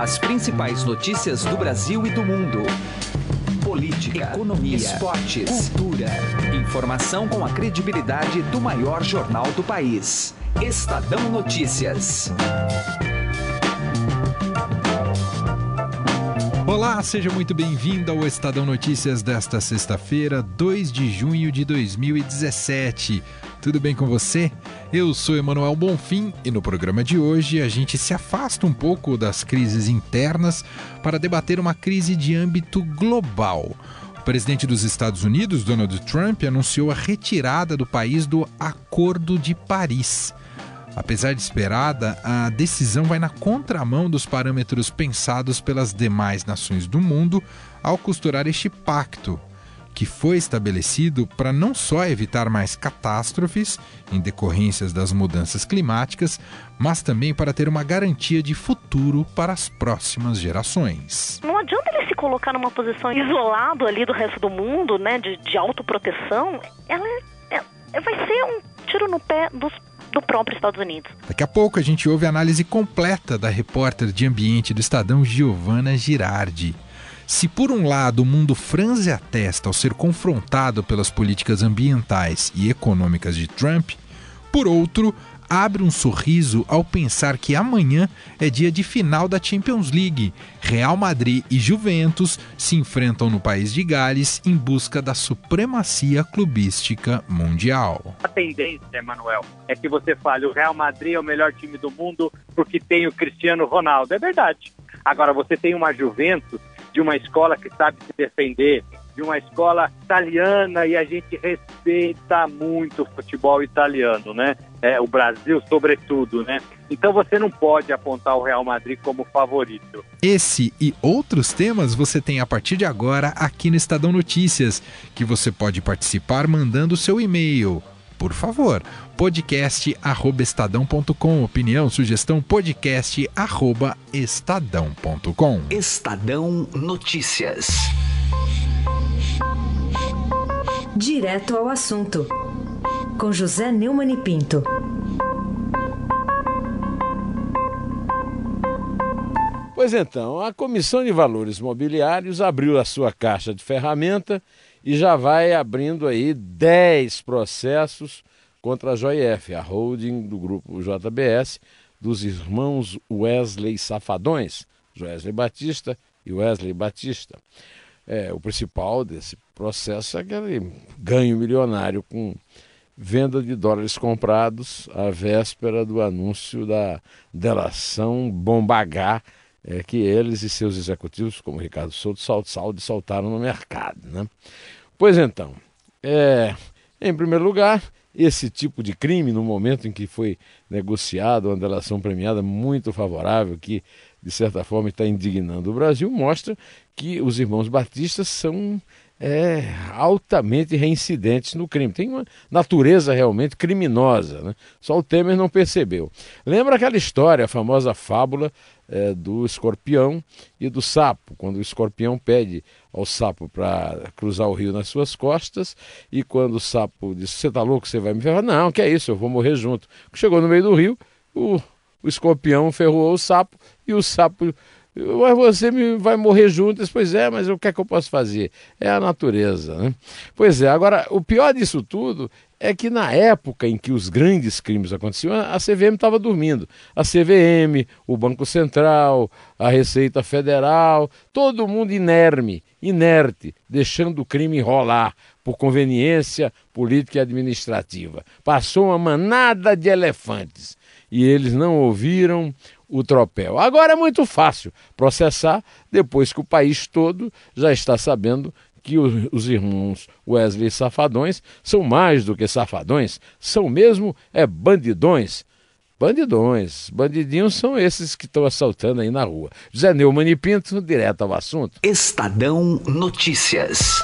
As principais notícias do Brasil e do mundo. Política, economia, esportes, cultura. Informação com a credibilidade do maior jornal do país. Estadão Notícias. Olá, seja muito bem-vindo ao Estadão Notícias desta sexta-feira, 2 de junho de 2017. Tudo bem com você? Eu sou Emanuel Bonfim e no programa de hoje a gente se afasta um pouco das crises internas para debater uma crise de âmbito global. O presidente dos Estados Unidos, Donald Trump, anunciou a retirada do país do Acordo de Paris. Apesar de esperada, a decisão vai na contramão dos parâmetros pensados pelas demais nações do mundo ao costurar este pacto, que foi estabelecido para não só evitar mais catástrofes em decorrências das mudanças climáticas, mas também para ter uma garantia de futuro para as próximas gerações. Não adianta ele se colocar numa posição isolado ali do resto do mundo, né, de, de autoproteção. Ela é, é, vai ser um tiro no pé dos do próprio Estados Unidos. Daqui a pouco a gente ouve a análise completa da repórter de ambiente do Estadão Giovana Girardi. Se por um lado o mundo franze a testa ao ser confrontado pelas políticas ambientais e econômicas de Trump, por outro, abre um sorriso ao pensar que amanhã é dia de final da Champions League. Real Madrid e Juventus se enfrentam no país de Gales em busca da supremacia clubística mundial. A tendência, Emanuel, é que você fale o Real Madrid é o melhor time do mundo porque tem o Cristiano Ronaldo. É verdade. Agora, você tem uma Juventus de uma escola que sabe se defender, de uma escola italiana e a gente respeita muito o futebol italiano, né? É, o Brasil, sobretudo, né? Então você não pode apontar o Real Madrid como favorito. Esse e outros temas você tem a partir de agora aqui no Estadão Notícias, que você pode participar mandando seu e-mail. Por favor, podcast@estadão.com. Opinião, sugestão podcast@estadão.com. Estadão Notícias. Direto ao assunto. Com José Neumann e Pinto. Pois então, a Comissão de Valores Mobiliários abriu a sua caixa de ferramenta e já vai abrindo aí 10 processos contra a JF, a holding do grupo JBS, dos irmãos Wesley Safadões, Wesley Batista e Wesley Batista. É, o principal desse processo é aquele ganho milionário com venda de dólares comprados à véspera do anúncio da delação Bombagá é, que eles e seus executivos, como Ricardo Souto, Saldi, soltaram no mercado. Né? Pois então, é, em primeiro lugar, esse tipo de crime, no momento em que foi negociado uma delação premiada muito favorável, que de certa forma está indignando o Brasil, mostra que os irmãos batistas são é, altamente reincidentes no crime. Tem uma natureza realmente criminosa. Né? Só o Temer não percebeu. Lembra aquela história, a famosa fábula é, do escorpião e do sapo, quando o escorpião pede ao sapo para cruzar o rio nas suas costas, e quando o sapo diz: Você está louco, você vai me ferrar? Não, que é isso, eu vou morrer junto. Chegou no meio do rio, o, o escorpião ferrou o sapo e o sapo mas você me, vai morrer junto. Pois é, mas o que é que eu posso fazer? É a natureza. Né? Pois é, agora, o pior disso tudo é que na época em que os grandes crimes aconteciam, a CVM estava dormindo. A CVM, o Banco Central, a Receita Federal, todo mundo inerme, inerte, deixando o crime rolar por conveniência política e administrativa. Passou uma manada de elefantes e eles não ouviram o tropel. Agora é muito fácil processar depois que o país todo já está sabendo que os irmãos Wesley Safadões são mais do que safadões, são mesmo é bandidões. Bandidões, bandidinhos são esses que estão assaltando aí na rua. José Neumann e Pinto, direto ao assunto. Estadão Notícias.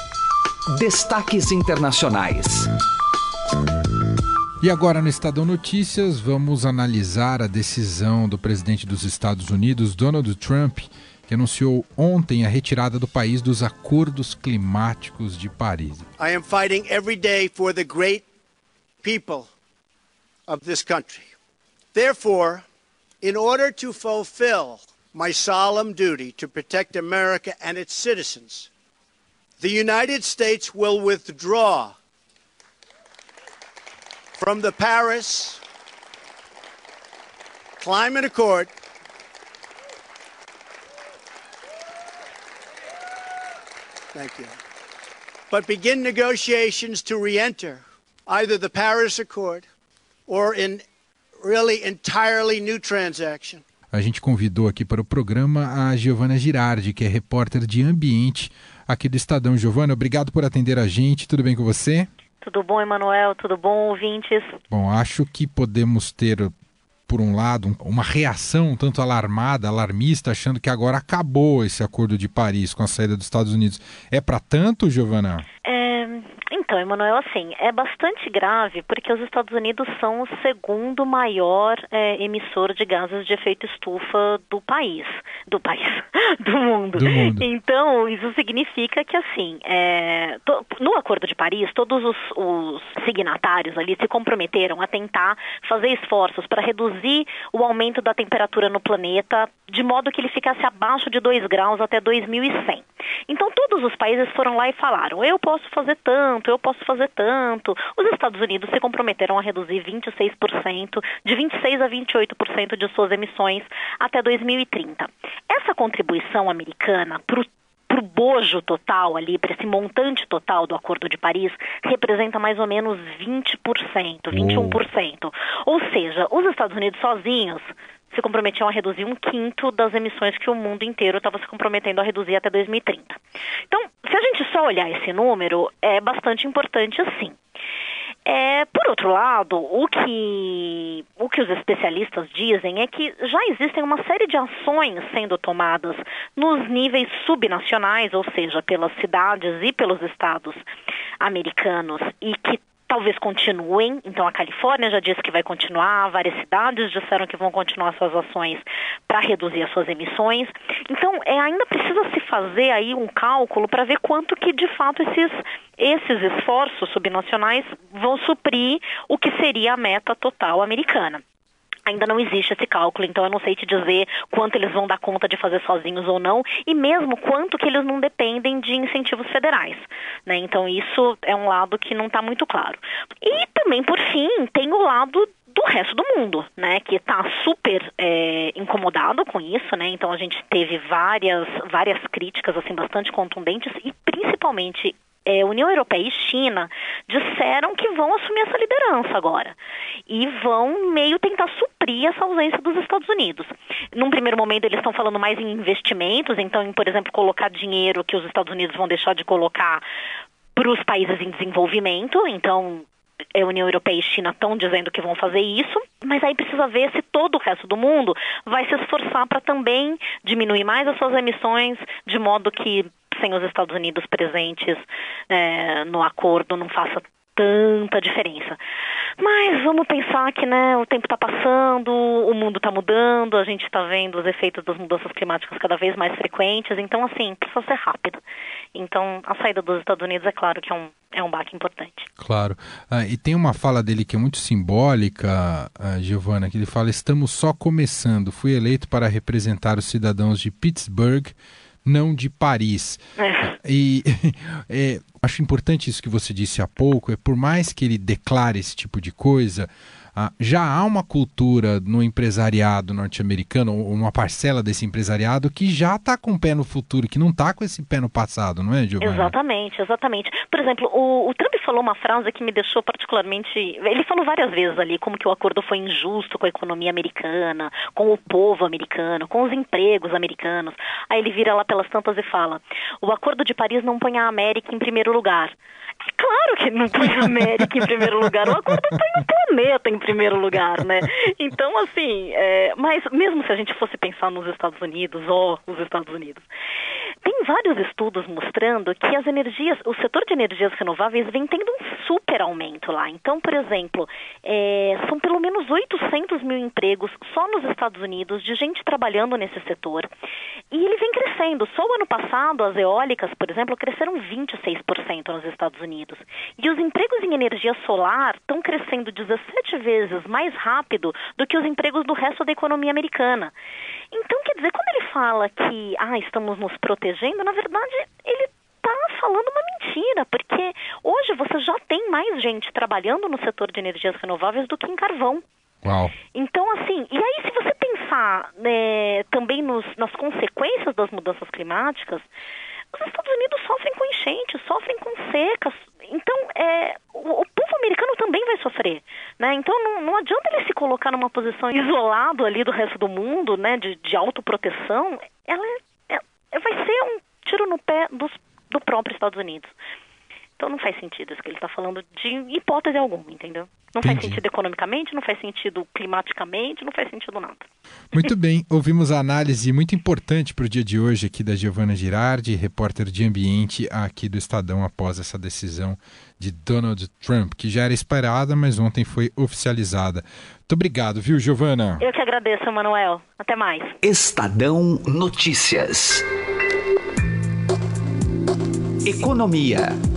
Destaques internacionais. E agora no Estadão Notícias, vamos analisar a decisão do presidente dos Estados Unidos, Donald Trump, que anunciou ontem a retirada do país dos acordos climáticos de Paris. I am fighting every day for the great people of this country. Therefore, in order to fulfill my solemn duty to protect America and its citizens, the United States will withdraw from the Paris Climate Accord Thank you. But begin negotiations to re enter either the Paris Accord or in really entirely new transaction. A gente convidou aqui para o programa a Giovana Girardi, que é repórter de ambiente aqui do Estadão. Giovana, obrigado por atender a gente. Tudo bem com você? Tudo bom, Emanuel? Tudo bom, ouvintes? Bom, acho que podemos ter por um lado, uma reação um tanto alarmada, alarmista, achando que agora acabou esse acordo de Paris com a saída dos Estados Unidos. É para tanto, Giovana? É, então, Emanuel, assim, é bastante grave porque os Estados Unidos são o segundo maior é, emissor de gases de efeito estufa do país, do país, do mundo. Do mundo. Então, isso significa que, assim, é, to, no Acordo de Paris, todos os, os signatários ali se comprometeram a tentar fazer esforços para reduzir o aumento da temperatura no planeta de modo que ele ficasse abaixo de 2 graus até 2100. Então, todos os países foram lá e falaram: eu posso fazer tanto, eu posso fazer tanto. Os Estados Unidos se comprometeram a reduzir 26%, de 26% a 28% de suas emissões até 2030. Essa contribuição americana para o para o bojo total ali, para esse montante total do Acordo de Paris, representa mais ou menos 20%, 21%. Ou seja, os Estados Unidos sozinhos se comprometiam a reduzir um quinto das emissões que o mundo inteiro estava se comprometendo a reduzir até 2030. Então, se a gente só olhar esse número, é bastante importante assim. É, por outro lado, o que, o que os especialistas dizem é que já existem uma série de ações sendo tomadas nos níveis subnacionais, ou seja, pelas cidades e pelos estados americanos, e que talvez continuem. Então, a Califórnia já disse que vai continuar, várias cidades disseram que vão continuar suas ações para reduzir as suas emissões. Então, é, ainda precisa se fazer aí um cálculo para ver quanto que, de fato, esses, esses esforços subnacionais vão suprir o que seria a meta total americana ainda não existe esse cálculo, então eu não sei te dizer quanto eles vão dar conta de fazer sozinhos ou não, e mesmo quanto que eles não dependem de incentivos federais. Né? Então isso é um lado que não está muito claro. E também, por fim, tem o lado do resto do mundo, né, que está super é, incomodado com isso, né, então a gente teve várias, várias críticas, assim, bastante contundentes e principalmente é, União Europeia e China disseram que vão assumir essa liderança agora e vão meio tentar suprir essa ausência dos Estados Unidos. Num primeiro momento, eles estão falando mais em investimentos, então, em, por exemplo, colocar dinheiro que os Estados Unidos vão deixar de colocar para os países em desenvolvimento, então a União Europeia e China estão dizendo que vão fazer isso, mas aí precisa ver se todo o resto do mundo vai se esforçar para também diminuir mais as suas emissões, de modo que sem os Estados Unidos presentes é, no acordo não faça tanta diferença. Mas vamos pensar que né, o tempo está passando, o mundo está mudando, a gente está vendo os efeitos das mudanças climáticas cada vez mais frequentes, então assim, precisa ser rápido. Então a saída dos Estados Unidos é claro que é um, é um baque importante. Claro. Ah, e tem uma fala dele que é muito simbólica, ah, Giovana, que ele fala: estamos só começando. Fui eleito para representar os cidadãos de Pittsburgh não de Paris. É. E é, acho importante isso que você disse há pouco, é por mais que ele declare esse tipo de coisa, já há uma cultura no empresariado norte-americano, ou uma parcela desse empresariado, que já está com o pé no futuro, que não está com esse pé no passado, não é, Giovanna? Exatamente, exatamente. Por exemplo, o, o, Trump falou uma frase que me deixou particularmente. Ele falou várias vezes ali como que o acordo foi injusto com a economia americana, com o povo americano, com os empregos americanos. Aí ele vira lá pelas tantas e fala: o acordo de Paris não põe a América em primeiro lugar. Claro que não põe a América em primeiro lugar, o acordo põe o planeta em primeiro lugar, né? Então, assim, é, mas mesmo se a gente fosse pensar nos Estados Unidos, ó, os Estados Unidos, Tem vários estudos mostrando que as energias, o setor de energias renováveis vem tendo um super aumento lá. Então, por exemplo, é, são pelo menos 800 mil empregos só nos Estados Unidos de gente trabalhando nesse setor. E ele vem crescendo. Só o ano passado, as eólicas, por exemplo, cresceram 26% nos Estados Unidos. E os empregos em energia solar estão crescendo 17 vezes mais rápido do que os empregos do resto da economia americana. Então, quer dizer, quando ele fala que ah, estamos nos protegendo, na verdade, ele está falando uma mentira, porque hoje você já tem mais gente trabalhando no setor de energias renováveis do que em carvão. Uau. Então, assim, e aí se você pensar né, também nos, nas consequências das mudanças climáticas, os Estados Unidos sofrem com enchentes, sofrem com secas. Então, é, o, o, povo americano também vai sofrer. Né? Então, não, não adianta ele se colocar numa posição isolado ali do resto do mundo, né, de, de autoproteção. Ela é, é, vai ser um tiro no pé dos, do próprio Estados Unidos. Então não faz sentido isso que ele está falando de hipótese alguma, entendeu? Não Entendi. faz sentido economicamente, não faz sentido climaticamente, não faz sentido nada. Muito bem, ouvimos a análise muito importante para o dia de hoje aqui da Giovana Girardi, repórter de ambiente aqui do Estadão após essa decisão de Donald Trump, que já era esperada, mas ontem foi oficializada. Muito obrigado, viu, Giovana? Eu que agradeço, Manuel. Até mais. Estadão Notícias. Economia.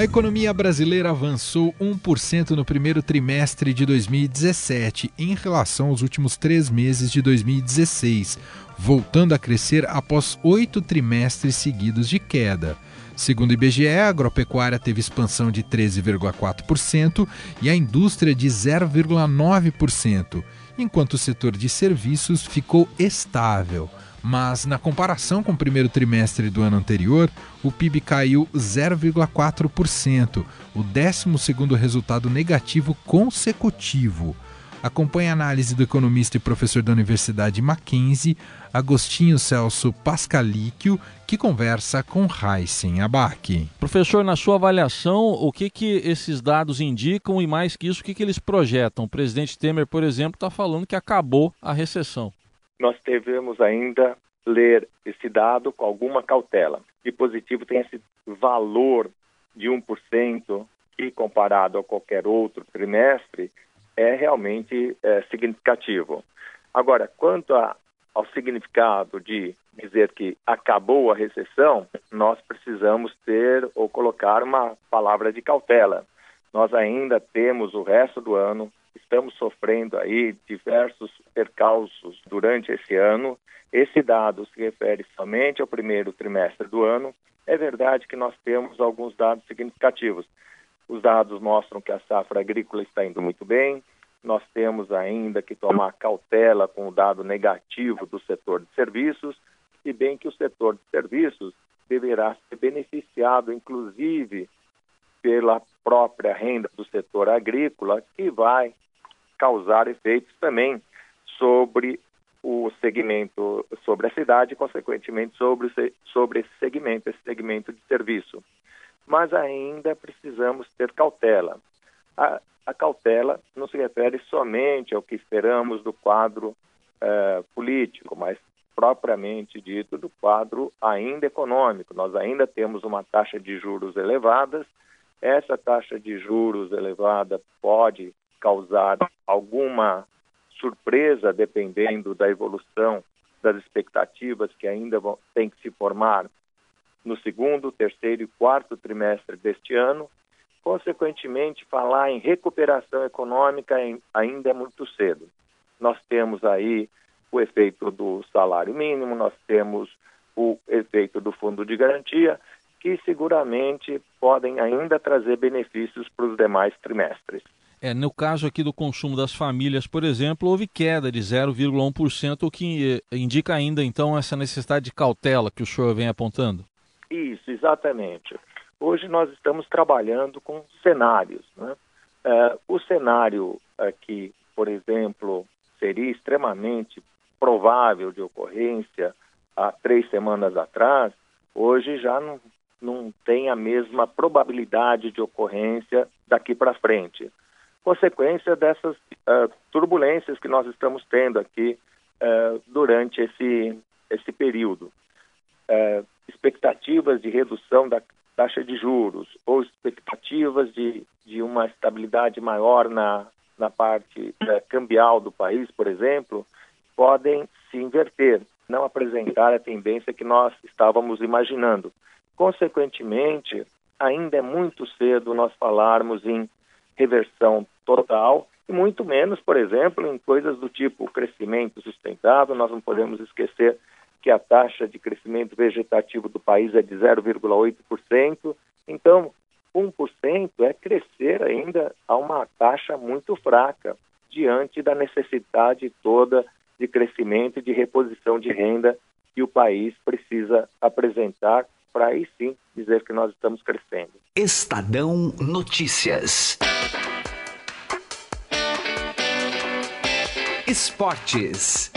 A economia brasileira avançou 1% no primeiro trimestre de 2017 em relação aos últimos três meses de 2016, voltando a crescer após oito trimestres seguidos de queda. Segundo o IBGE, a agropecuária teve expansão de 13,4% e a indústria de 0,9%, enquanto o setor de serviços ficou estável mas na comparação com o primeiro trimestre do ano anterior, o PIB caiu 0,4%, o 12º resultado negativo consecutivo. Acompanhe a análise do economista e professor da Universidade Mackenzie, Agostinho Celso Pascalíquio, que conversa com Heisen Abac. Professor, na sua avaliação, o que, que esses dados indicam e mais que isso, o que, que eles projetam? O presidente Temer, por exemplo, está falando que acabou a recessão nós devemos ainda ler esse dado com alguma cautela. E positivo tem esse valor de 1% que, comparado a qualquer outro trimestre, é realmente é, significativo. Agora, quanto a, ao significado de dizer que acabou a recessão, nós precisamos ter ou colocar uma palavra de cautela. Nós ainda temos o resto do ano estamos sofrendo aí diversos percalços durante esse ano. Esse dado se refere somente ao primeiro trimestre do ano. É verdade que nós temos alguns dados significativos. Os dados mostram que a safra agrícola está indo muito bem. Nós temos ainda que tomar cautela com o dado negativo do setor de serviços, e bem que o setor de serviços deverá ser beneficiado, inclusive, pela própria renda do setor agrícola, que vai causar efeitos também sobre o segmento, sobre a cidade consequentemente, sobre, sobre esse segmento, esse segmento de serviço. Mas ainda precisamos ter cautela. A, a cautela não se refere somente ao que esperamos do quadro eh, político, mas propriamente dito do quadro ainda econômico. Nós ainda temos uma taxa de juros elevadas. Essa taxa de juros elevada pode causar alguma surpresa dependendo da evolução das expectativas que ainda vão, tem que se formar no segundo, terceiro e quarto trimestre deste ano. Consequentemente, falar em recuperação econômica ainda é muito cedo. Nós temos aí o efeito do salário mínimo, nós temos o efeito do fundo de garantia, que seguramente podem ainda trazer benefícios para os demais trimestres. É, no caso aqui do consumo das famílias, por exemplo, houve queda de 0,1%, o que eh, indica ainda então essa necessidade de cautela que o senhor vem apontando. Isso, exatamente. Hoje nós estamos trabalhando com cenários. Né? É, o cenário que, por exemplo, seria extremamente provável de ocorrência há três semanas atrás, hoje já não, não tem a mesma probabilidade de ocorrência daqui para frente consequência dessas uh, turbulências que nós estamos tendo aqui uh, durante esse, esse período. Uh, expectativas de redução da taxa de juros ou expectativas de, de uma estabilidade maior na, na parte cambial do país, por exemplo, podem se inverter, não apresentar a tendência que nós estávamos imaginando. Consequentemente, ainda é muito cedo nós falarmos em reversão total, e muito menos, por exemplo, em coisas do tipo crescimento sustentável. Nós não podemos esquecer que a taxa de crescimento vegetativo do país é de 0,8%. Então, 1% é crescer ainda a uma taxa muito fraca diante da necessidade toda de crescimento e de reposição de renda que o país precisa apresentar para aí sim dizer que nós estamos crescendo. Estadão Notícias. Esportes.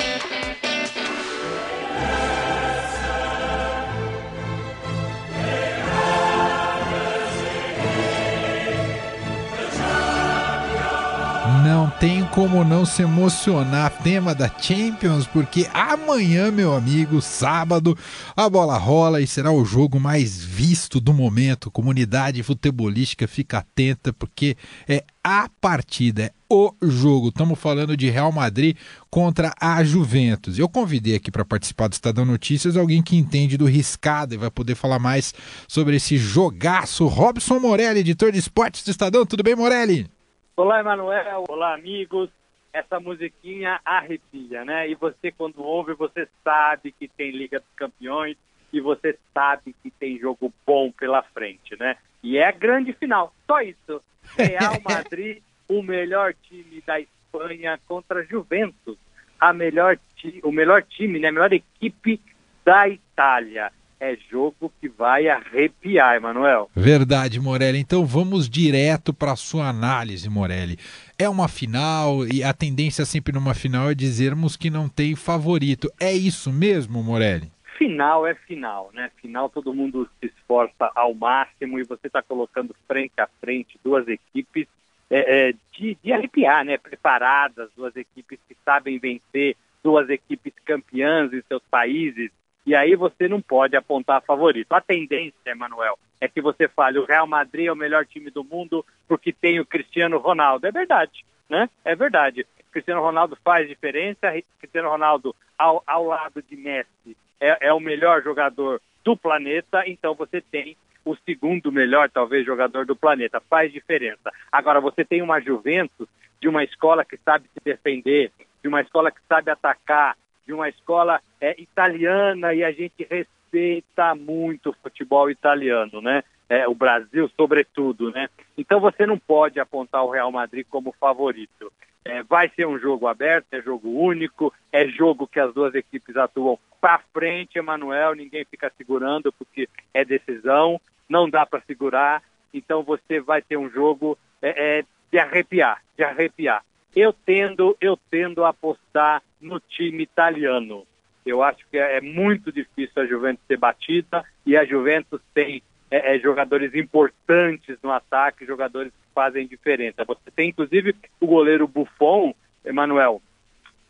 Tem como não se emocionar. Tema da Champions, porque amanhã, meu amigo, sábado, a bola rola e será o jogo mais visto do momento. Comunidade futebolística fica atenta, porque é a partida, é o jogo. Estamos falando de Real Madrid contra a Juventus. Eu convidei aqui para participar do Estadão Notícias alguém que entende do riscado e vai poder falar mais sobre esse jogaço. Robson Morelli, editor de esportes do Estadão. Tudo bem, Morelli? Olá, Emanuel. Olá, amigos. Essa musiquinha arrepia, né? E você, quando ouve, você sabe que tem Liga dos Campeões e você sabe que tem jogo bom pela frente, né? E é a grande final. Só isso. Real Madrid, o melhor time da Espanha contra Juventus. A melhor o melhor time, né? A melhor equipe da Itália é jogo que vai arrepiar, Emanuel. Verdade, Morelli. Então vamos direto para a sua análise, Morelli. É uma final e a tendência sempre numa final é dizermos que não tem favorito. É isso mesmo, Morelli? Final é final, né? Final todo mundo se esforça ao máximo e você está colocando frente a frente duas equipes é, é, de, de arrepiar, né? Preparadas, duas equipes que sabem vencer, duas equipes campeãs em seus países e aí você não pode apontar favorito. A tendência, Emanuel, é que você fale o Real Madrid é o melhor time do mundo porque tem o Cristiano Ronaldo. É verdade, né? É verdade. Cristiano Ronaldo faz diferença. Cristiano Ronaldo, ao, ao lado de Messi, é, é o melhor jogador do planeta. Então você tem o segundo melhor, talvez, jogador do planeta. Faz diferença. Agora, você tem uma Juventus de uma escola que sabe se defender, de uma escola que sabe atacar, de uma escola é, italiana e a gente respeita muito o futebol italiano, né? É, o Brasil, sobretudo, né? Então você não pode apontar o Real Madrid como favorito. É, vai ser um jogo aberto, é jogo único, é jogo que as duas equipes atuam para frente, Emanuel, ninguém fica segurando porque é decisão, não dá para segurar, então você vai ter um jogo é, é, de arrepiar, de arrepiar. Eu tendo, eu tendo a apostar no time italiano. Eu acho que é muito difícil a Juventus ser batida e a Juventus tem é, é, jogadores importantes no ataque, jogadores que fazem diferença. Você tem inclusive o goleiro Buffon, Emanuel,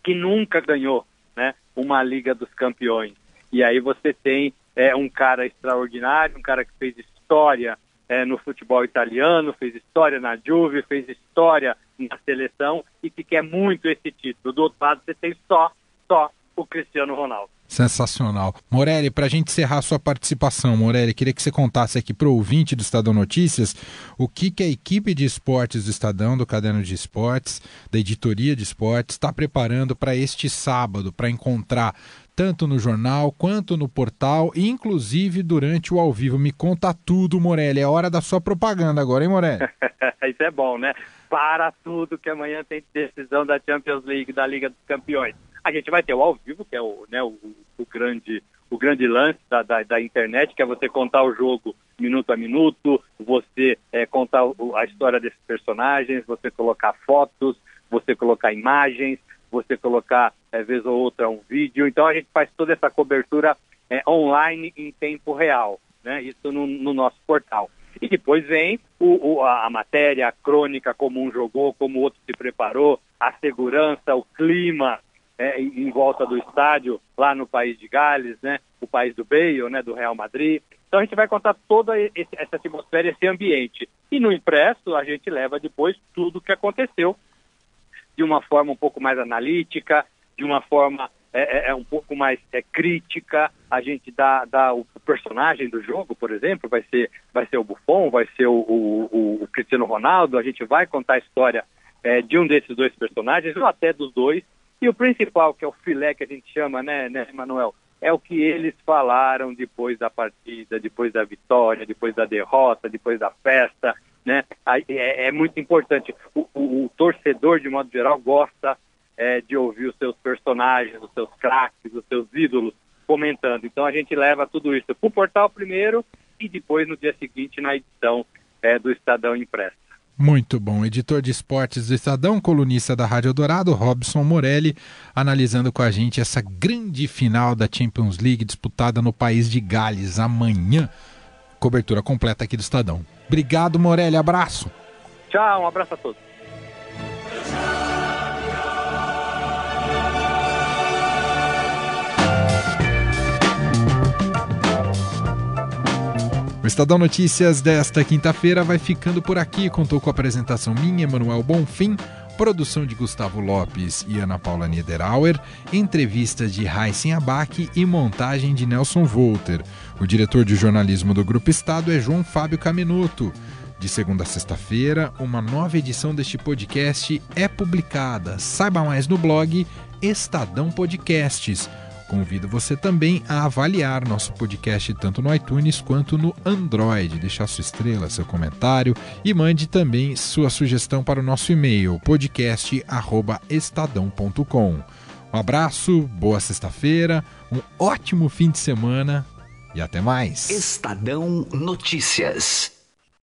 que nunca ganhou né, uma Liga dos Campeões. E aí você tem é, um cara extraordinário, um cara que fez história é, no futebol italiano, fez história na Juve, fez história na seleção e que quer muito esse título. Do outro lado, você tem só, só o Cristiano Ronaldo. Sensacional. Morelli, para a gente encerrar sua participação, Morelli, queria que você contasse aqui para o ouvinte do Estadão Notícias o que, que a equipe de esportes do Estadão, do Caderno de Esportes, da editoria de esportes, está preparando para este sábado, para encontrar tanto no jornal quanto no portal, inclusive durante o ao vivo. Me conta tudo, Morelli. É hora da sua propaganda agora, hein, Morelli? Isso é bom, né? Para tudo que amanhã tem decisão da Champions League, da Liga dos Campeões. A gente vai ter o ao vivo, que é o, né, o, o grande o grande lance da, da, da, internet, que é você contar o jogo minuto a minuto, você é, contar a história desses personagens, você colocar fotos, você colocar imagens, você colocar, é, vez ou outra, um vídeo. Então a gente faz toda essa cobertura é, online em tempo real, né? Isso no, no nosso portal. E depois vem o, o, a matéria, a crônica, como um jogou, como o outro se preparou, a segurança, o clima, é, em volta do estádio, lá no país de Gales, né? O país do Bale, né? Do Real Madrid. Então a gente vai contar toda esse, essa atmosfera, esse ambiente. E no impresso a gente leva depois tudo o que aconteceu de uma forma um pouco mais analítica, de uma forma é, é, é um pouco mais é, crítica. A gente dá, dá o personagem do jogo, por exemplo, vai ser, vai ser o Buffon, vai ser o, o, o Cristiano Ronaldo. A gente vai contar a história é, de um desses dois personagens, ou até dos dois. E o principal, que é o filé que a gente chama, né, né, Manuel? É o que eles falaram depois da partida, depois da vitória, depois da derrota, depois da festa, né? É, é muito importante. O, o, o, torcedor, de modo geral, gosta é, de ouvir os seus personagens, os seus craques, os seus ídolos comentando. Então a gente leva tudo isso para o portal primeiro e depois no dia seguinte na edição é, do Estadão Impresso. Muito bom. Editor de esportes do Estadão, colunista da Rádio Dourado, Robson Morelli, analisando com a gente essa grande final da Champions League disputada no país de Gales amanhã. Cobertura completa aqui do Estadão. Obrigado, Morelli. Abraço. Tchau, um abraço a todos. O Estadão Notícias desta quinta-feira vai ficando por aqui. Contou com a apresentação minha, Manuel Bonfim, produção de Gustavo Lopes e Ana Paula Niederauer, entrevistas de Heisen Abac e montagem de Nelson Volter. O diretor de jornalismo do Grupo Estado é João Fábio Caminuto. De segunda a sexta-feira, uma nova edição deste podcast é publicada. Saiba mais no blog Estadão Podcasts Convido você também a avaliar nosso podcast tanto no iTunes quanto no Android. Deixar sua estrela, seu comentário e mande também sua sugestão para o nosso e-mail podcast@estadão.com. Um abraço, boa sexta-feira, um ótimo fim de semana e até mais. Estadão Notícias.